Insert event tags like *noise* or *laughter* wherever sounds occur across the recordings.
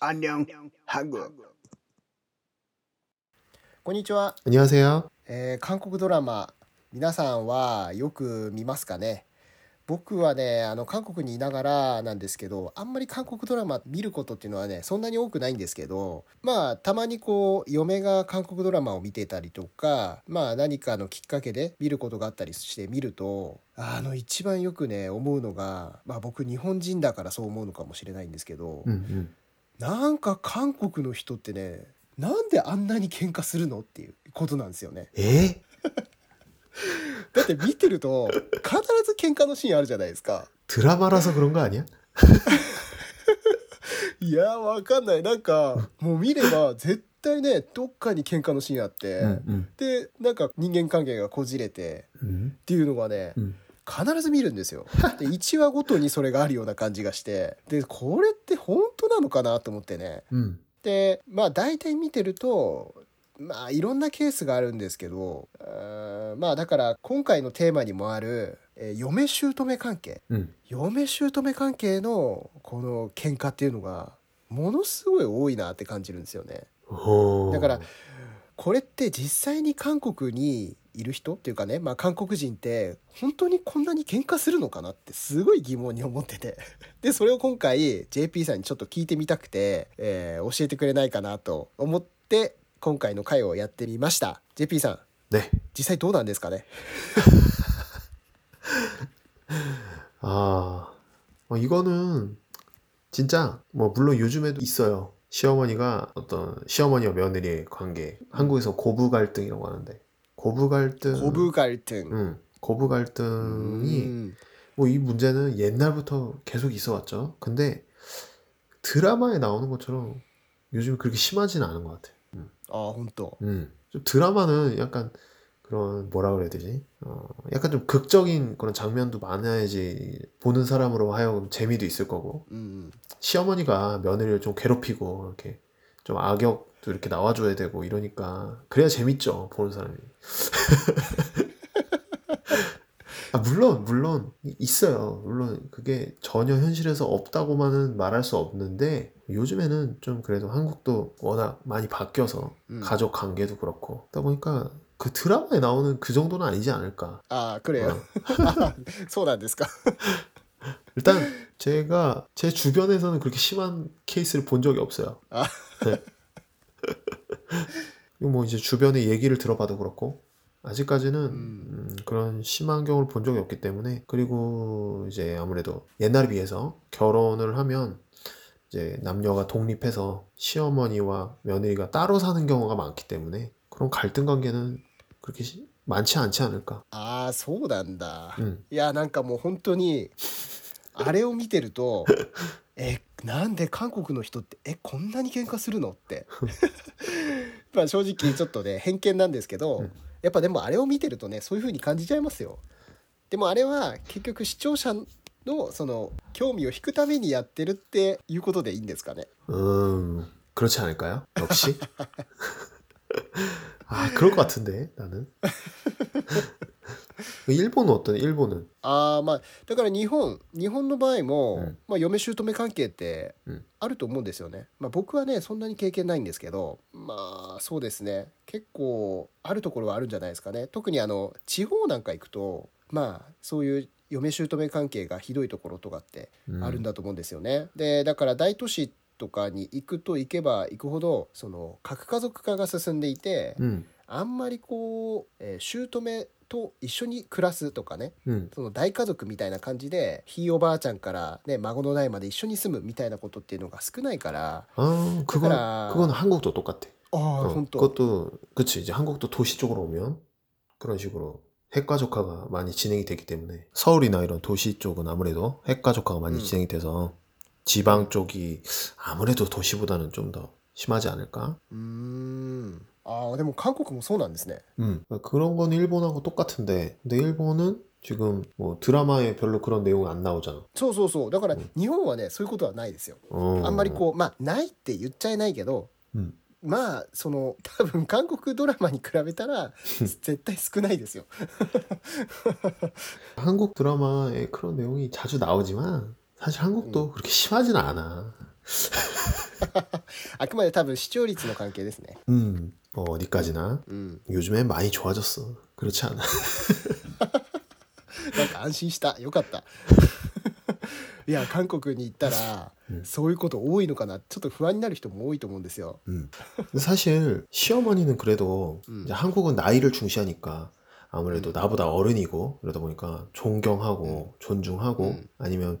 안녕 한국 こんにちは、 안녕하세요. えー韓国ドラマ皆さんはよく見ますかね 僕はねあの韓国にいながらなんですけどあんまり韓国ドラマ見ることっていうのはねそんなに多くないんですけどまあたまにこう嫁が韓国ドラマを見てたりとかまあ何かのきっかけで見ることがあったりして見るとあの一番よくね思うのが、まあ、僕日本人だからそう思うのかもしれないんですけど、うんうん、なんか韓国の人ってねなんであんなに喧嘩するのっていうことなんですよね。え？*laughs* だって見てると必ず喧嘩のシーンあるじゃないですか。 드라마라서 그런 거 아니야? いやわかんないなんかもう見れば絶対ねどっかに喧嘩のシーンあって、 음, 음, でなんか人間関係がこじれて 음, っていうのがね 음. 必ず見るんですよ。で1話ごとにそれがあるような感じがしてでこれって本当なのかなと思ってね。 음. でまあ大体見てると まあいろんなケースがあるんですけどまあだから今回のテーマにもある、えー嫁姑関係 음. 嫁姑関係のこの喧嘩っていうのがものすごい多いなって感じるんですよね。 어. だからこれって実際に韓国にいる人っていうかね、まあ、韓国人って本当にこんなに喧嘩するのかなってすごい疑問に思ってて *laughs* でそれを今回 JP さんにちょっと聞いてみたくて、えー教えてくれないかなと思って 今回の回をやってみました JP さん 네. 実際どうなんですかね 아, 어, 이거는 *laughs* 진짜 뭐 물론 요즘에도 있어요. 시어머니가 어떤 시어머니와 며느리의 관계. 한국에서 고부 갈등이라고 하는데 고부 갈등. 고부 갈등 응. 고부 갈등이 음, 뭐 이 문제는 옛날부터 계속 있어 왔죠. 근데 드라마에 나오는 것처럼 요즘 그렇게 심하지는 않은 것 같아. 음. 아, 혼또. 음. 예. 드라마는 약간 그런 뭐라 그래야 되지? 어, 약간 좀 극적인 그런 장면도 많아야지 보는 사람으로 하여금 재미도 있을 거고. 음. 음. 시어머니가 며느리를 좀 괴롭히고 이렇게 좀 악역도 이렇게 나와줘야 되고 이러니까 그래야 재밌죠 보는 사람이. *laughs* 아, 물론, 물론, 있어요. 물론, 그게 전혀 현실에서 없다고만은 말할 수 없는데, 요즘에는 좀 그래도 한국도 워낙 많이 바뀌어서, 음. 가족 관계도 그렇고, 그러다 보니까, 그 드라마에 나오는 그 정도는 아니지 않을까. 아, 그래요? 어. *laughs* 소나데스까? *laughs* 일단, 제가, 제 주변에서는 그렇게 심한 케이스를 본 적이 없어요. 아. 네. *laughs* 뭐 이제 주변의 얘기를 들어봐도 그렇고 아직까지는 음. 음, 그런 심한 경우를 본 적이 없기 때문에 그리고 이제 아무래도 옛날에 비해서 결혼을 하면 이제 남녀가 독립해서 시어머니와 며느리가 따로 사는 경우가 많기 때문에 그런 갈등 관계는 그렇게 시- 많지 않지 않을까. ああそうなんだ、 음. いやなんかもう本当にあれを見てるとえなんで韓国の人ってえこんなに喧嘩するのって *laughs* *laughs* まあ正直ちょっとね偏*laughs* 見なんですけど、うんやっぱでもあれを見てるとねそういう風に感じちゃいますよでもあれは結局視聴者のその興味を引くためにやってるっていうことでいいんですかね 음, 그렇지 않을까요? 역시? 아, 그럴 것 같은데, 나는. *laughs* 일본은 어떠네, 일본은? ああまあだから日本日本の場合も、うんまあ、嫁姑関係ってうんあると思うんですよね、まあ、僕はねそんなに経験ないんですけどまあそうですね結構あるところはあるんじゃないですかね特にあの地方なんか行くとまあそういう嫁姑関係がひどいところとかって 음, あるんだと思うんですよね、でだから大都市 とかに行くと行けば行くほどその核家族化が進んでいて、 음, あんまりこう、えー姑と一緒に暮らすとかね 음, その大家族みたいな感じでひいおばあちゃんから、ね、孫の代まで一緒に住むみたいなことっていうのが少ないから 아, 그건, 그거라. 그건 한국도 똑같아. ああ 어, 本当 그것도, 그치, 이제 한국도 도시 쪽으로 오면 그런 식으로 핵가족화가 많이 진행이 되기 때문에 서울이나 이런 도시 쪽은 아무래도 핵가족화가 많이 음. 진행이 돼서 지방 쪽이 아무래도 도시보다는 좀 더 심하지 않을까? うーんああでも韓国もそうなんですね 음, 그런 건 일본하고 똑같은데, 근데 일본은 지금 뭐 드라마에 별로 그런 내용이 안 나오잖아. そうそうそうだからうん日本はねそういうことはないですよ 어. あんまりこうまあないって言っちゃいないけど 음, まあその多分韓国ドラマに比べたら絶対少ないですよ 한국 드라마에 그런 내용이 자주 나오지만 사실 한국도 그렇게 심하진 않아. *laughs* あくまで多分視聴率の関係ですね 음, 뭐 어디까지나 うん 요즘엔 많이 좋아졌어. 그렇지 않아? *laughs* なんか安心したよかったいや韓国に行ったら、うんそういうこと多いのかなちょっと不安になる人も多いと思うんですよ *laughs* 음. 근데 사실 시어머니는 그래도 음. 이제 한국은 나이를 중시하니까 아무래도 나보다 어른이고 그러다 보니까 존경하고 존중하고 음. 아니면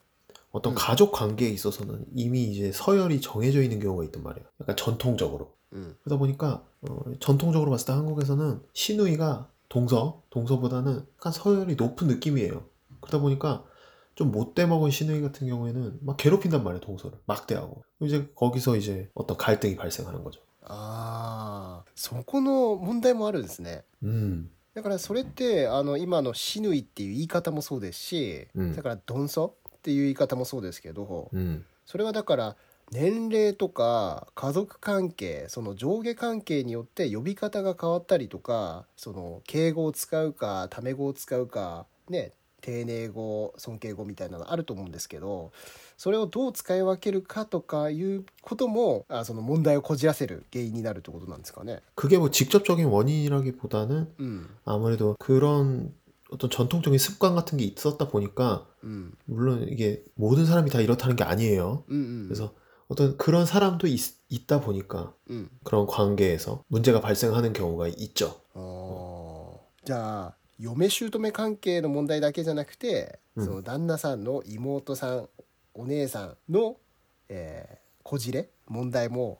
어떤 음. 가족 관계에 있어서는 이미 이제 서열이 정해져 있는 경우가 있단 말이에요. 약간 전통적으로. うん、 그러다 보니까 어, 전통적으로 봤을 때 한국에서는 시누이가 동서, 동서보다는 약간 서열이 높은 느낌이에요. 그러다 보니까 좀 못돼 먹은 시누이 같은 경우에는 막 괴롭힌단 말이에요, 동서를. 막대하고. 이제 거기서 이제 어떤 갈등이 발생하는 거죠. ああそこの問題もあるんですね 음, だからそれってあの今の「シヌイ」っていう言い方もそうですし、うんだから「ドンソ」 っていう言い方もそうですけど、 음, それはだから年齢とか家族関係その上下関係によって呼び方が変わったりとかその敬語を使うかタメ語を使うかね丁寧語尊敬語みたいなのあると思うんですけどそれをどう使い分けるかとかいうこともあその問題をこじらせる原因になるってことなんですかね。 그게 뭐 직접적인 원인이라기보다는 うん、 아무래도 그런 어떤 전통적인 습관 같은 게 있었다 보니까 うん、 물론 이게 모든 사람이 다 이렇다는 게 아니에요. うんうん、 그래서 어떤 그런 사람도 있, 다 보니까 うん、 그런 관계에서 문제가 발생하는 경우가 있죠. あーじゃあ嫁姑関係の問題だけじゃなくて、うんその旦那さんの妹さんお姉さんの、えーこじれ問題も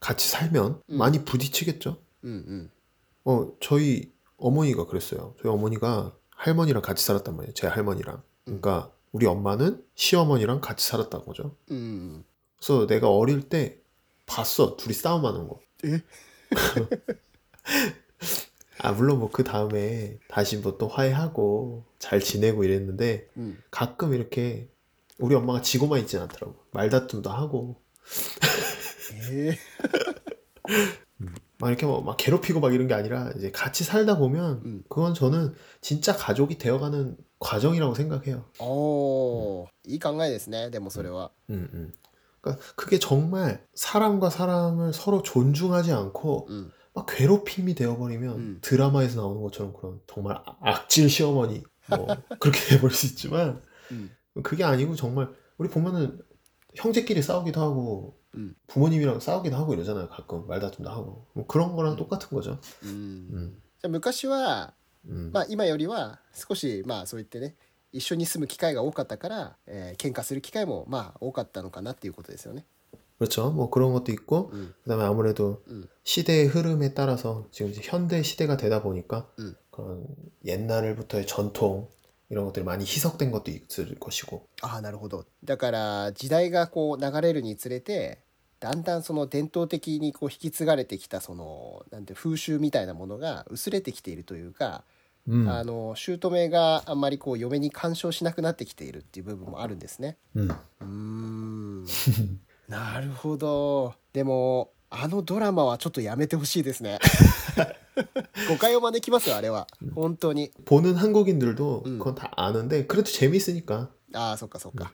같이 살면 음. 많이 부딪히겠죠. 음, 음. 어 저희 어머니가 그랬어요. 저희 어머니가 할머니랑 같이 살았단 말이에요. 제 할머니랑. 음. 그러니까 우리 엄마는 시어머니랑 같이 살았다는 거죠. 음, 음, 그래서 내가 어릴 때 봤어 둘이 싸움하는 거. 예? *laughs* 아 물론 뭐 그 다음에 다시 뭐 또 화해하고 잘 지내고 이랬는데 가끔 이렇게 우리 엄마가 지고만 있진 않더라고 말다툼도 하고 え막 이렇게 뭐 막 괴롭히고 막 이런 게 아니라 이제 같이 살다 보면 음. 그건 저는 진짜 가족이 되어가는 과정이라고 생각해요. ー、おーいい考えですねでもそれは 음, 음. 그러니까 그게 정말 사람과 사람을 서로 존중하지 않고 うん 막 괴롭힘이 되어버리면 음. 드라마에서 나오는 것처럼 그런 정말 아- 악질 시어머니 뭐 *laughs* 그렇게 돼버릴 수 있지만 うん、 그게 아니고 정말 우리 보면은 형제끼리 싸우기도 하고 음. 부모님이랑 싸우기도 하고 이러잖아요 가끔 말다툼도 하고 뭐 그런 거랑 똑같은 거죠 うん 음, じゃあ昔は 음. まあ今よりは少しまあそう言ってね一緒に住む機会が多かったから、えー喧嘩する機会もまあ多かったのかなっていうことですよね。 그렇죠 뭐 그런 것도 있고 うん、 그다음에 아무래도 음. 시대의 흐름에 따라서 지금 이제 현대 시대가 되다 보니까 음. 그런 옛날부터의 전통 이런 것들이 많이 희석된 것도 있을 것이고 ああなるほど。だから時代がこう流れるにつれてだんだんその伝統的にこう引き継がれてきたそのなんて風習みたいなものが薄れてきているというか 음, あの姑があんまりこう嫁に干渉しなくなってきているっていう部分もあるんですね。 음. うーんなるほどでもあのドラマはちょっとやめてほしいですね *laughs* *laughs* 誤解を招きますよあれは本当に 보는 한국인들도 음. 그건 다 아는데 그래도 재밌으니까. ああそっかそっか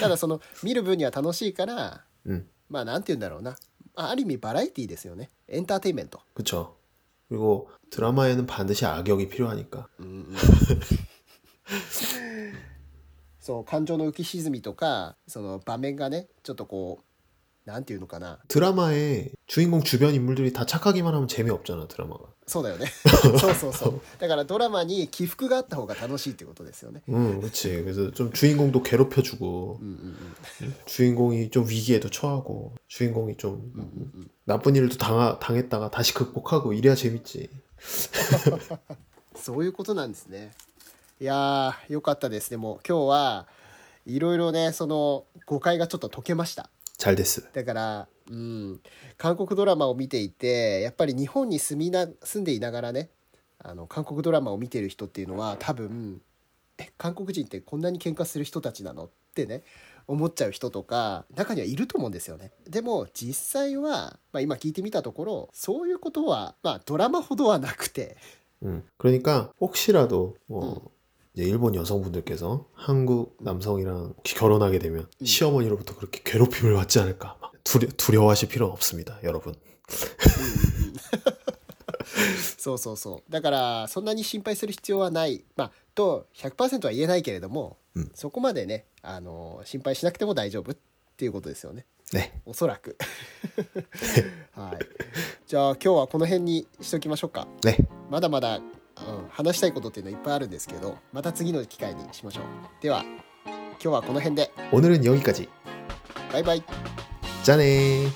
ただその見る分には楽しいから 음, まあなんて言うんだろうなあある意味バラエティーですよねエンターテインメント 그쵸. 그리고 드라마에는 반드시 악역이 필요하니까. そう感情の浮き沈みとかその場面がねちょっとこう なんていうのかな 드라마에 주인공 주변 인물들이 다 착하기만 하면 재미없잖아 드라마가. そうだよね*laughs* そうそうそうだからドラマに起伏があった方が楽しいっていうことですよね 응, 그렇지. 그래서 좀 주인공도 괴롭혀주고 うんうんうん 주인공이 좀 위기에도 처하고 주인공이 좀 나쁜 일도 당하, 당했다가 다시 극복하고 이래야 재밌지. *laughs* そういうことなんですねいやーよかったですでも今日はいろいろねその誤解がちょっと解けました 잘 됐어. だから、うん、韓国ドラマを見ていてやっぱり日本に住みな住んでいながらねあの韓国ドラマを見てる人っていうのは多分え韓国人ってこんなに喧嘩する人たちなのってね思っちゃう人とか中にはいると思うんですよねでも実際は、まあ、今聞いてみたところそういうことは、まあ、ドラマほどはなくて 응. 그러니까 혹시라도 뭐 음. 이제 일본 여성분들께서 한국 남성이랑 혹시 결혼하게 되면 음. 시어머니로부터 그렇게 괴롭힘을 받지 않을까 막 두려, 두려워하실 필요는 없습니다, 여러분. そうそうそうだからそんなに心配する必要はないまあと100%は言えないけれども、うんそこまでねあの心配しなくても大丈夫っていうことですよね 네. おそらく*laughs* *laughs* はいじゃあ今日はこの辺にしときましょうか 네. まだまだ、 うん、話したいことっていうのはいっぱいあるんですけどまた次の機会にしましょうでは今日はこの辺で 오늘은 여기까지. バイバイ 짜네.